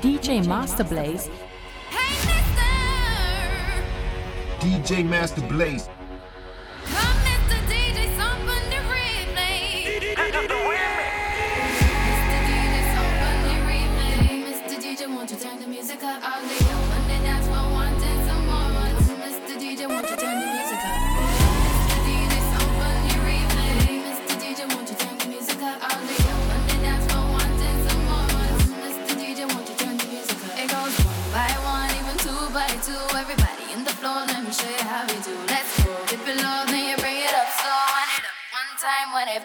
DJ MastaBlaze. Hey, Mister. DJ MastaBlaze.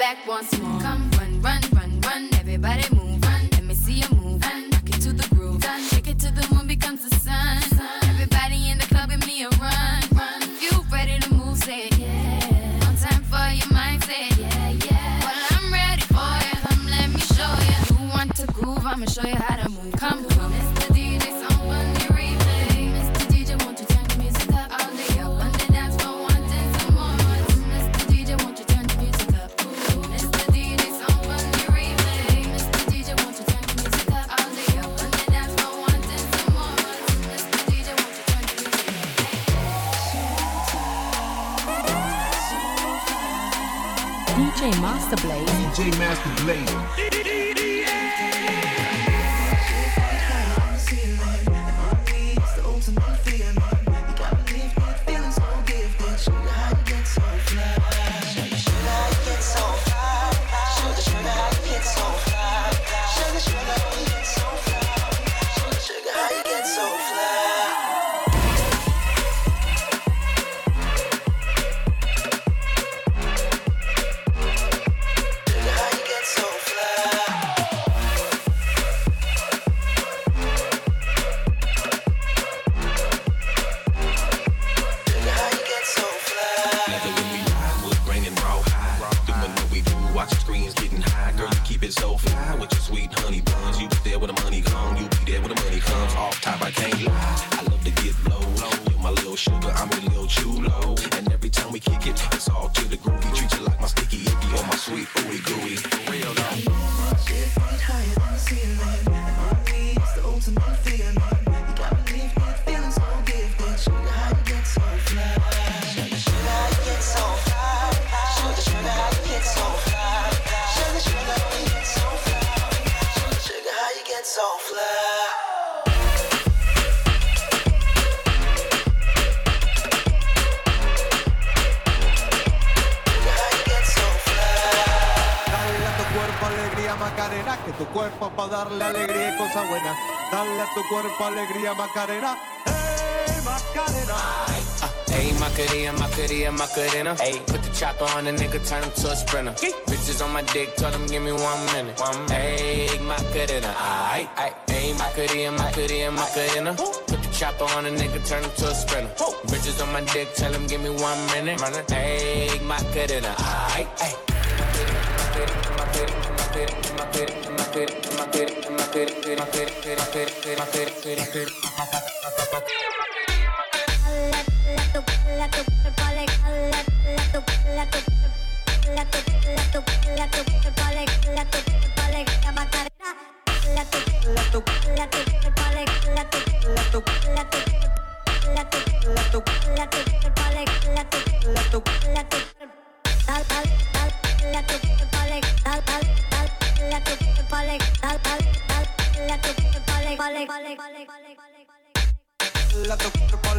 back once more. tu cuerpo, alegría, Macarena. Hey, Macarena. Uh, hey, Macarena, Macarena, Macarena. Hey, put the chopper on the nigga, turn him to a sprinter. Hey. Bitches on my dick, tell him give me one minute. One minute. Hey, Macarena, aight, aight. Hey, Macarena, Macarena, Macarena. Put the chopper on a nigga, turn him to a sprinter. Woo. Bitches on my dick, tell him give me one minute. minute. Hey, Macarena, aight, aight. Macarena, La tu, la tu, la tu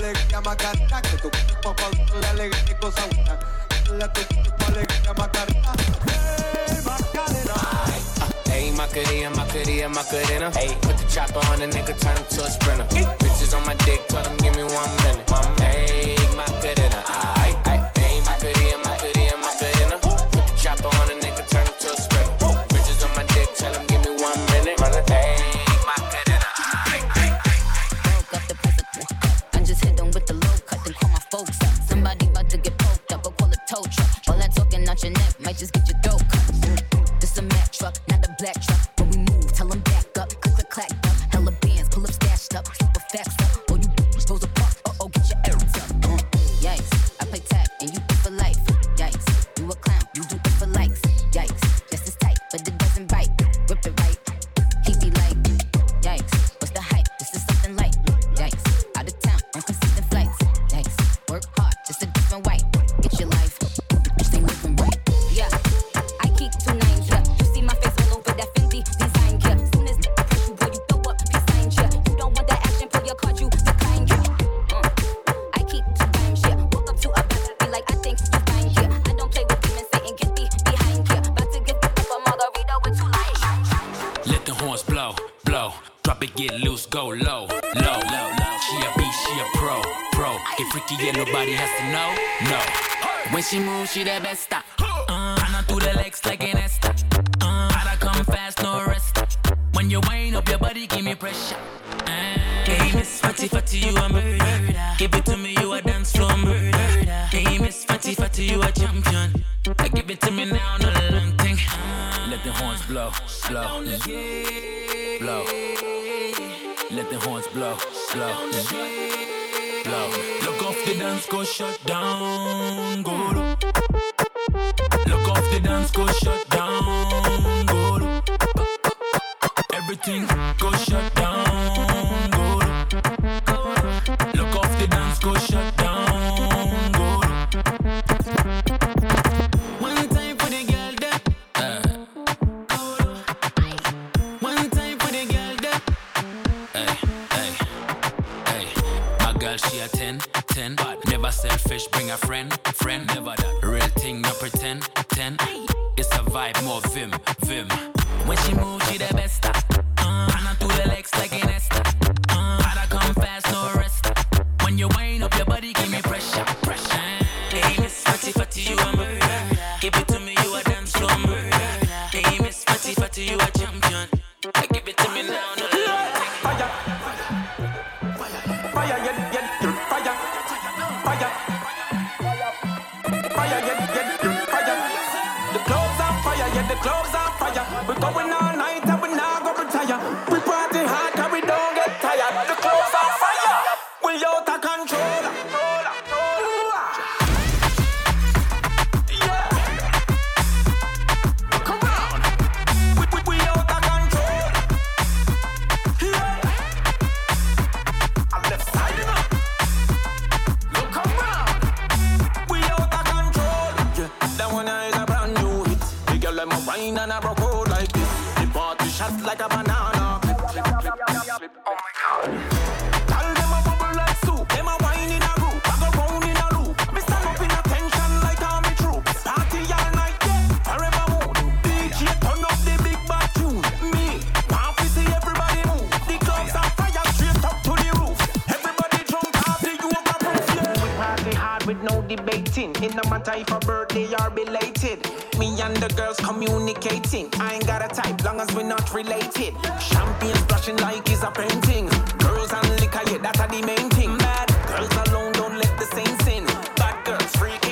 alegría más que tu cuerpo la alegría y cosa buena. La tu cuerpo alegría. Hey, Macarena. Hey, Macarena, ah, Macarena, Macarena. Hey, put the chopper on a nigga, turn him to a sprinter. Bitches on my dick, tell him give me one minute. Hey, Macarena. Aye. tell them she the best. Uh, run up do the legs like an Esther. Uh, I come fast, no rest. When you wind up your body, give me pressure. Uh, hey, Miss Fatty Fatty, you a murder. Give it to me, you a dance floor murder. Hey, Miss Fatty Fatty, you a champion. I give it to me now, no long thing. Uh, let the horns blow, blow, mm-hmm. blow. Let the horns blow, blow, mm-hmm. blow. Look off the dance, go shut debating. In the matter if a birthday are belated. Me and the girls communicating. I ain't got a type, long as we're not related. Champagne splashing like it's a painting. Girls and liquor, yeah, that's the main thing. Mad girls alone, don't let the same sin. Bad girls freaking.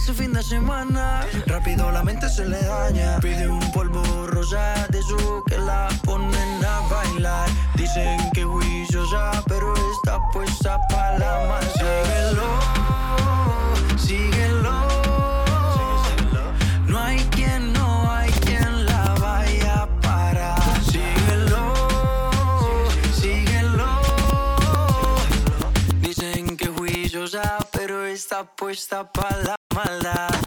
su fin de semana. Rápido la mente se le daña. Pide un polvo rosa de su que la ponen a bailar. Dicen que juiciosa, pero está puesta para la masa. Síguelo, síguelo. No hay quien, no hay quien la vaya a parar. Síguelo, síguelo. Dicen que juiciosa, pero está puesta para la espalda.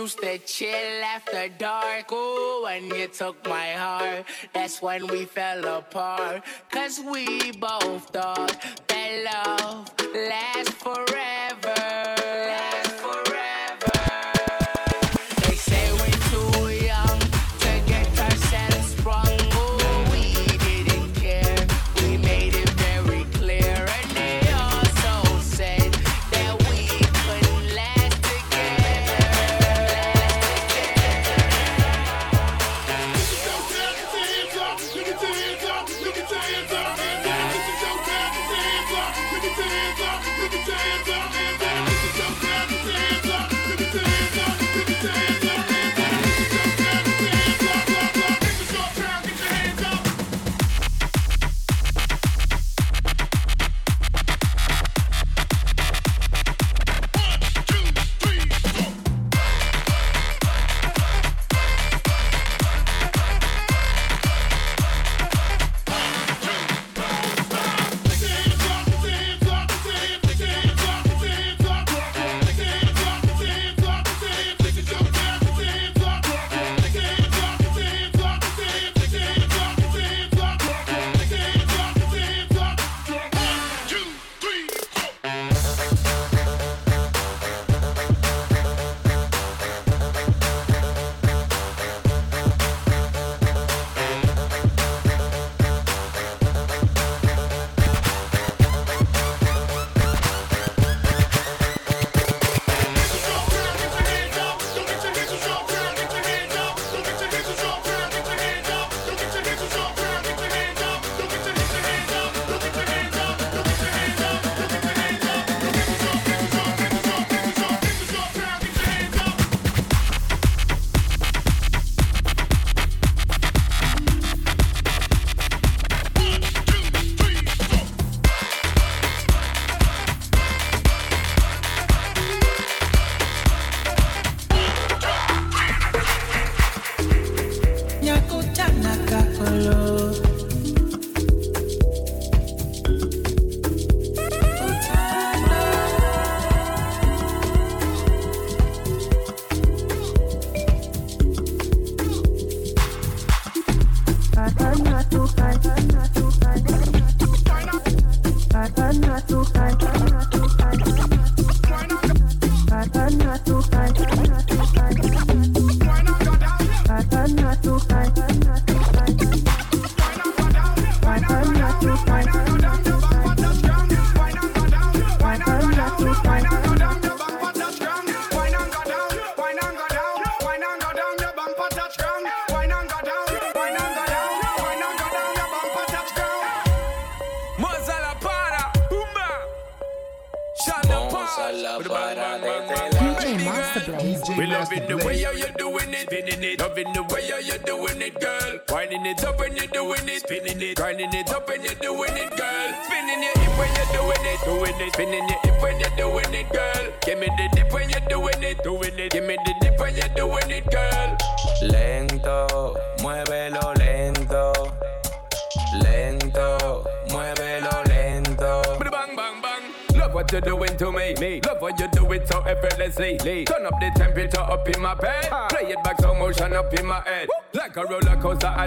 Used to chill after dark. Oh, when you took my heart, that's when we fell apart. Cause we both thought that love lasts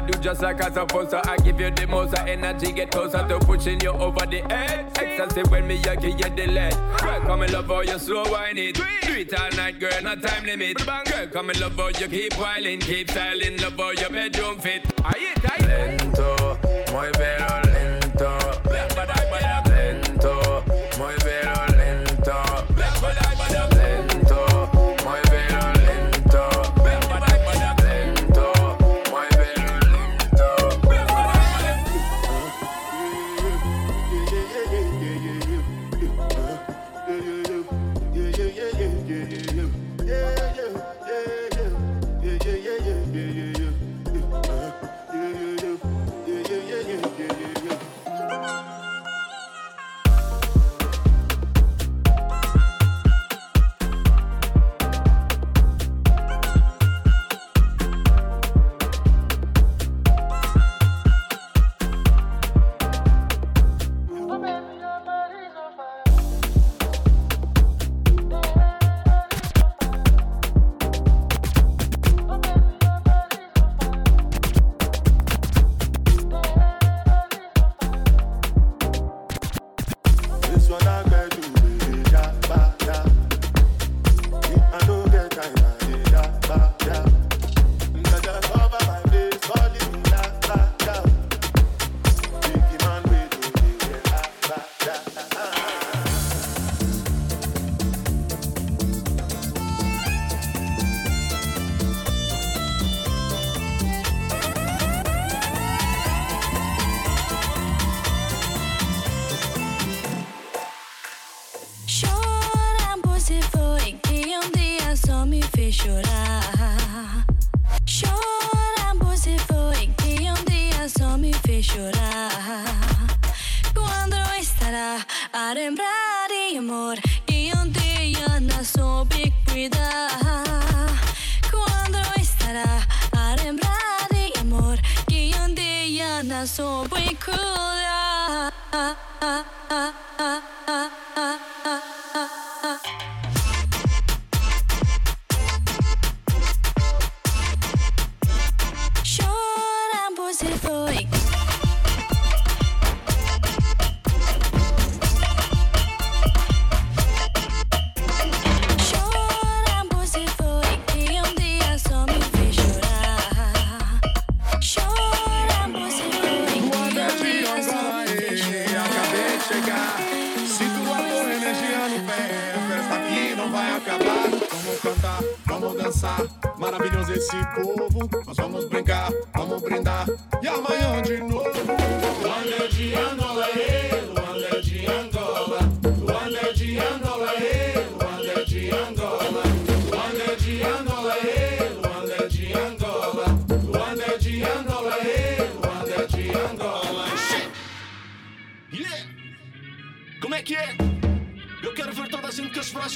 do just like I'm supposed to. I give you the most of energy, get closer to pushing you over the edge. Ecstasy when me, I give you the lead. Girl, come and love how you slow wine it. Do it all night, girl, no time limit. Girl, come and love how you keep whiling, keep styling, love how your bedroom fit. I it, I Lento, muévelo lento.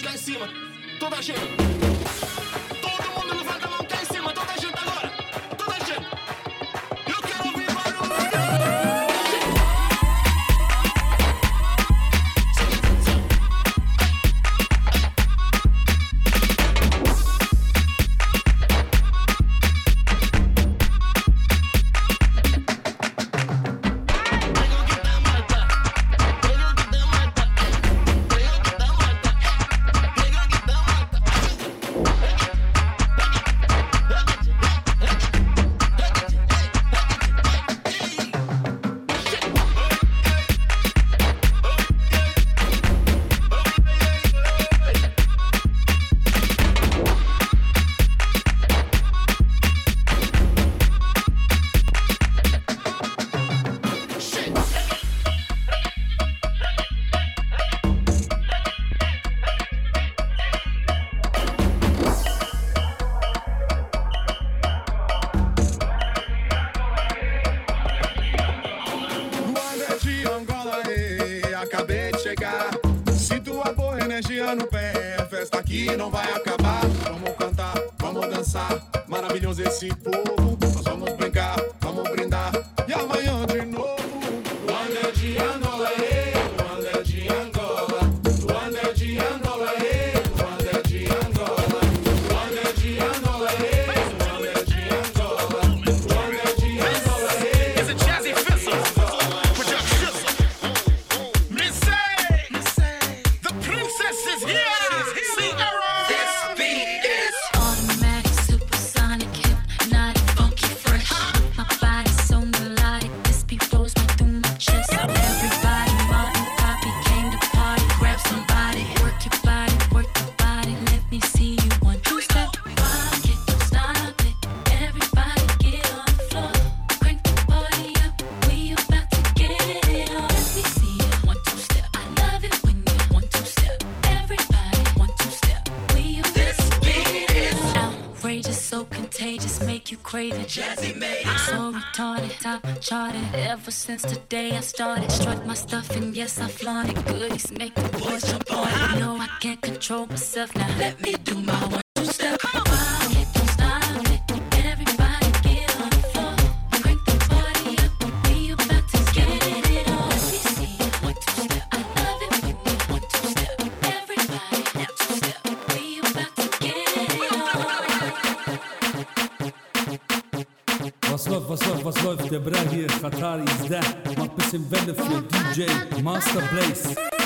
lá em cima, toda a gente. que não vai charted. Ever since the day I started, strut my stuff and yes, I flaunt it. Goodies make the boys jump on it. No, I can't control myself now. Let me do my Atari is that. My personal favorite DJ MastaBlaze.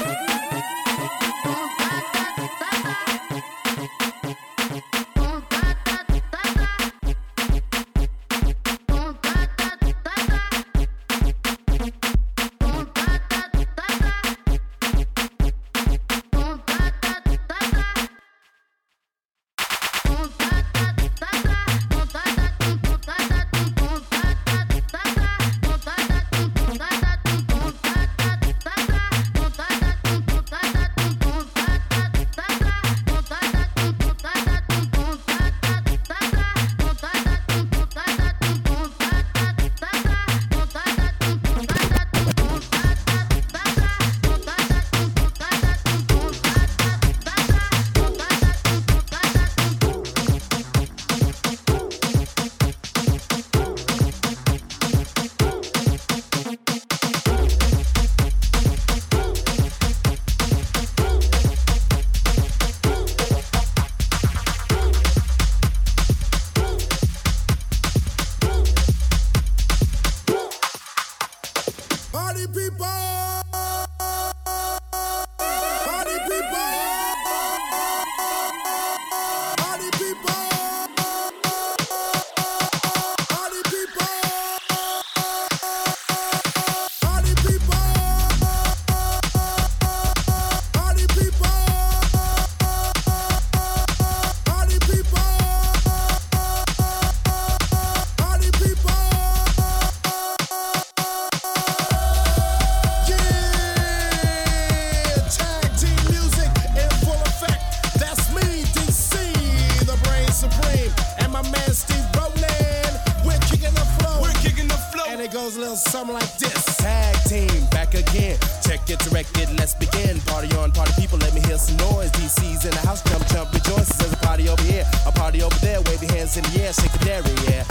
something like this. Tag team, back again. Check it, direct it, let's begin. Party on, party people, let me hear some noise. DC's in the house, jump, jump, rejoices. There's a party over here, a party over there. Wave your hands in the air, shake dairy, yeah.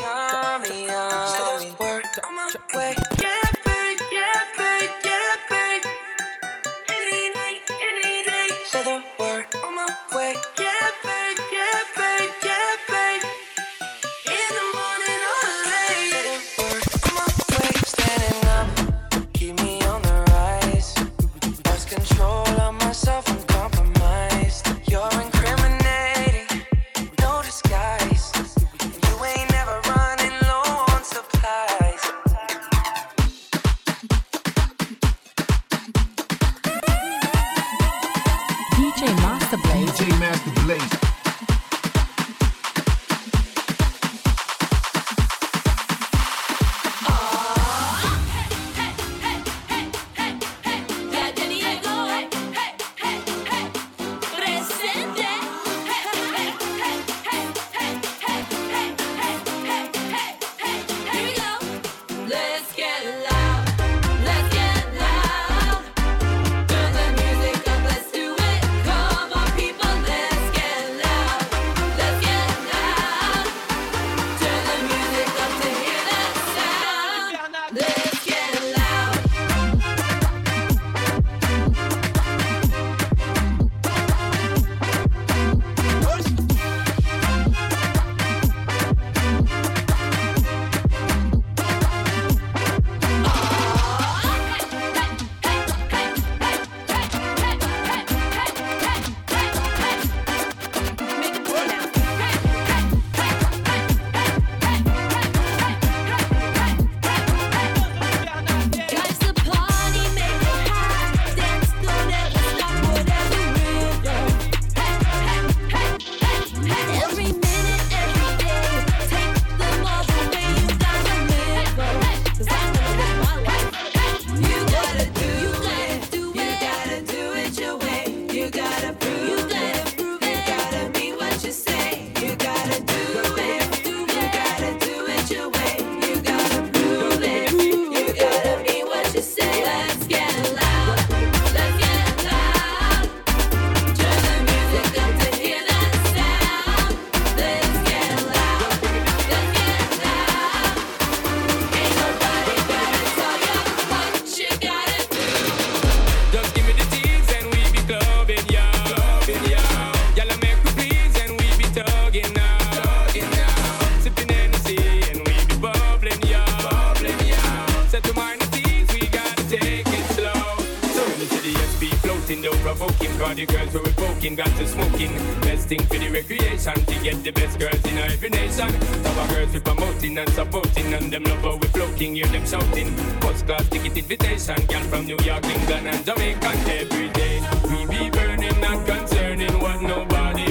get the best girls in every nation. Our girls we promoting and supporting, and them love how we floating, hear them shouting. First class ticket invitation, girl from New York, England, and Jamaica. Every day we be burning, not concerning what nobody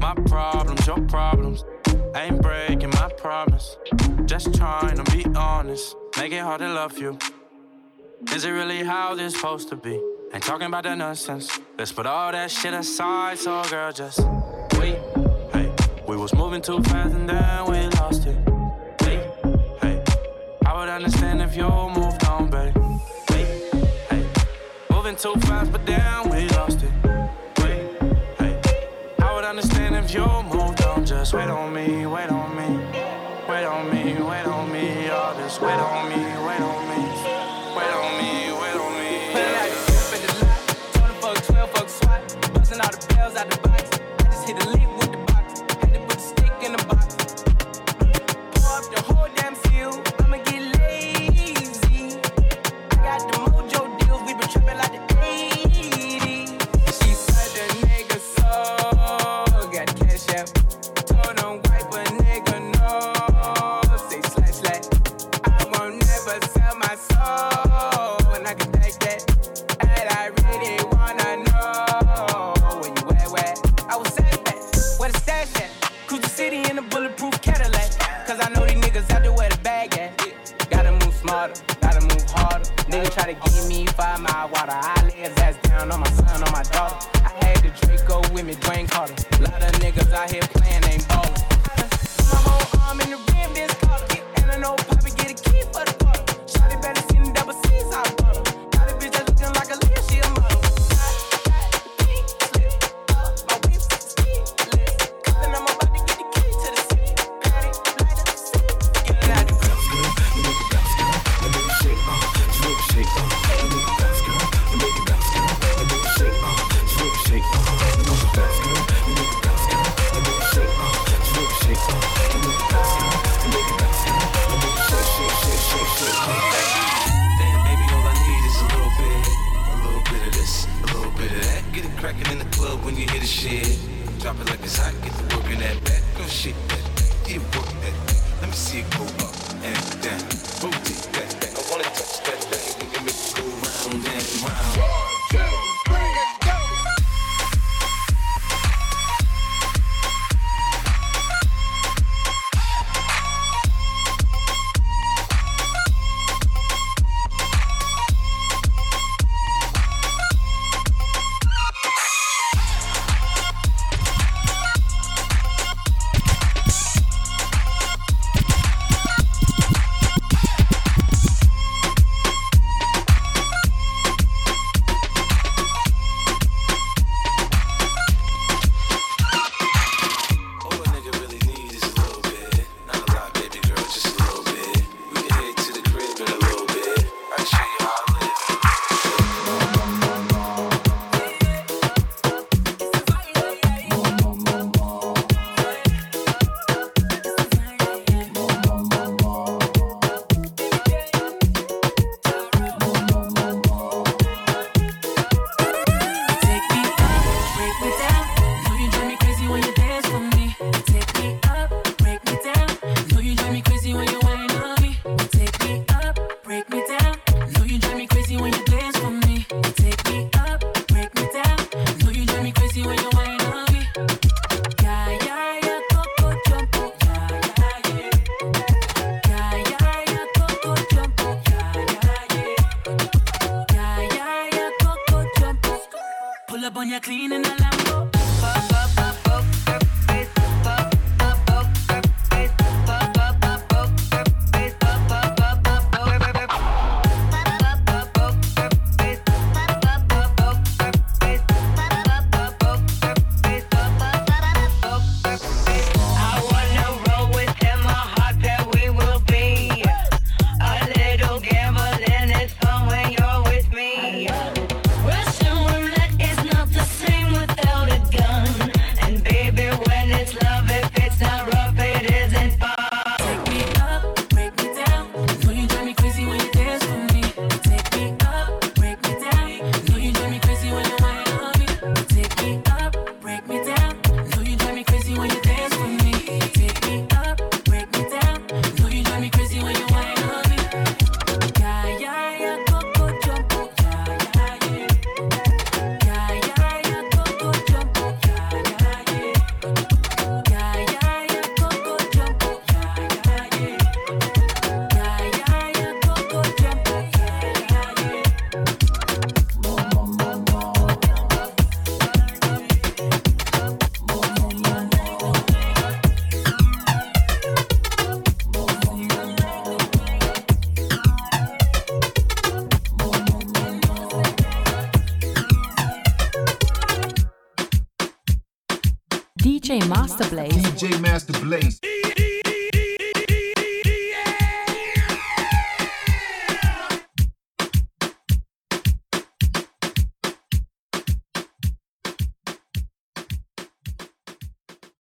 My problems, your problems. Ain't breaking my promise. Just trying to be honest. Make it hard to love you. Is it really how this supposed to be? Ain't talking about that nonsense. Let's put all that shit aside, so girl, just wait. Hey, we was moving too fast and then we lost it. Hey, hey, I would understand if you moved on, babe. Hey, hey, moving too fast, but then we lost it if you move, don't just wait on me, wait on me. Wait on me, wait on me, all just wait on me, wait on me.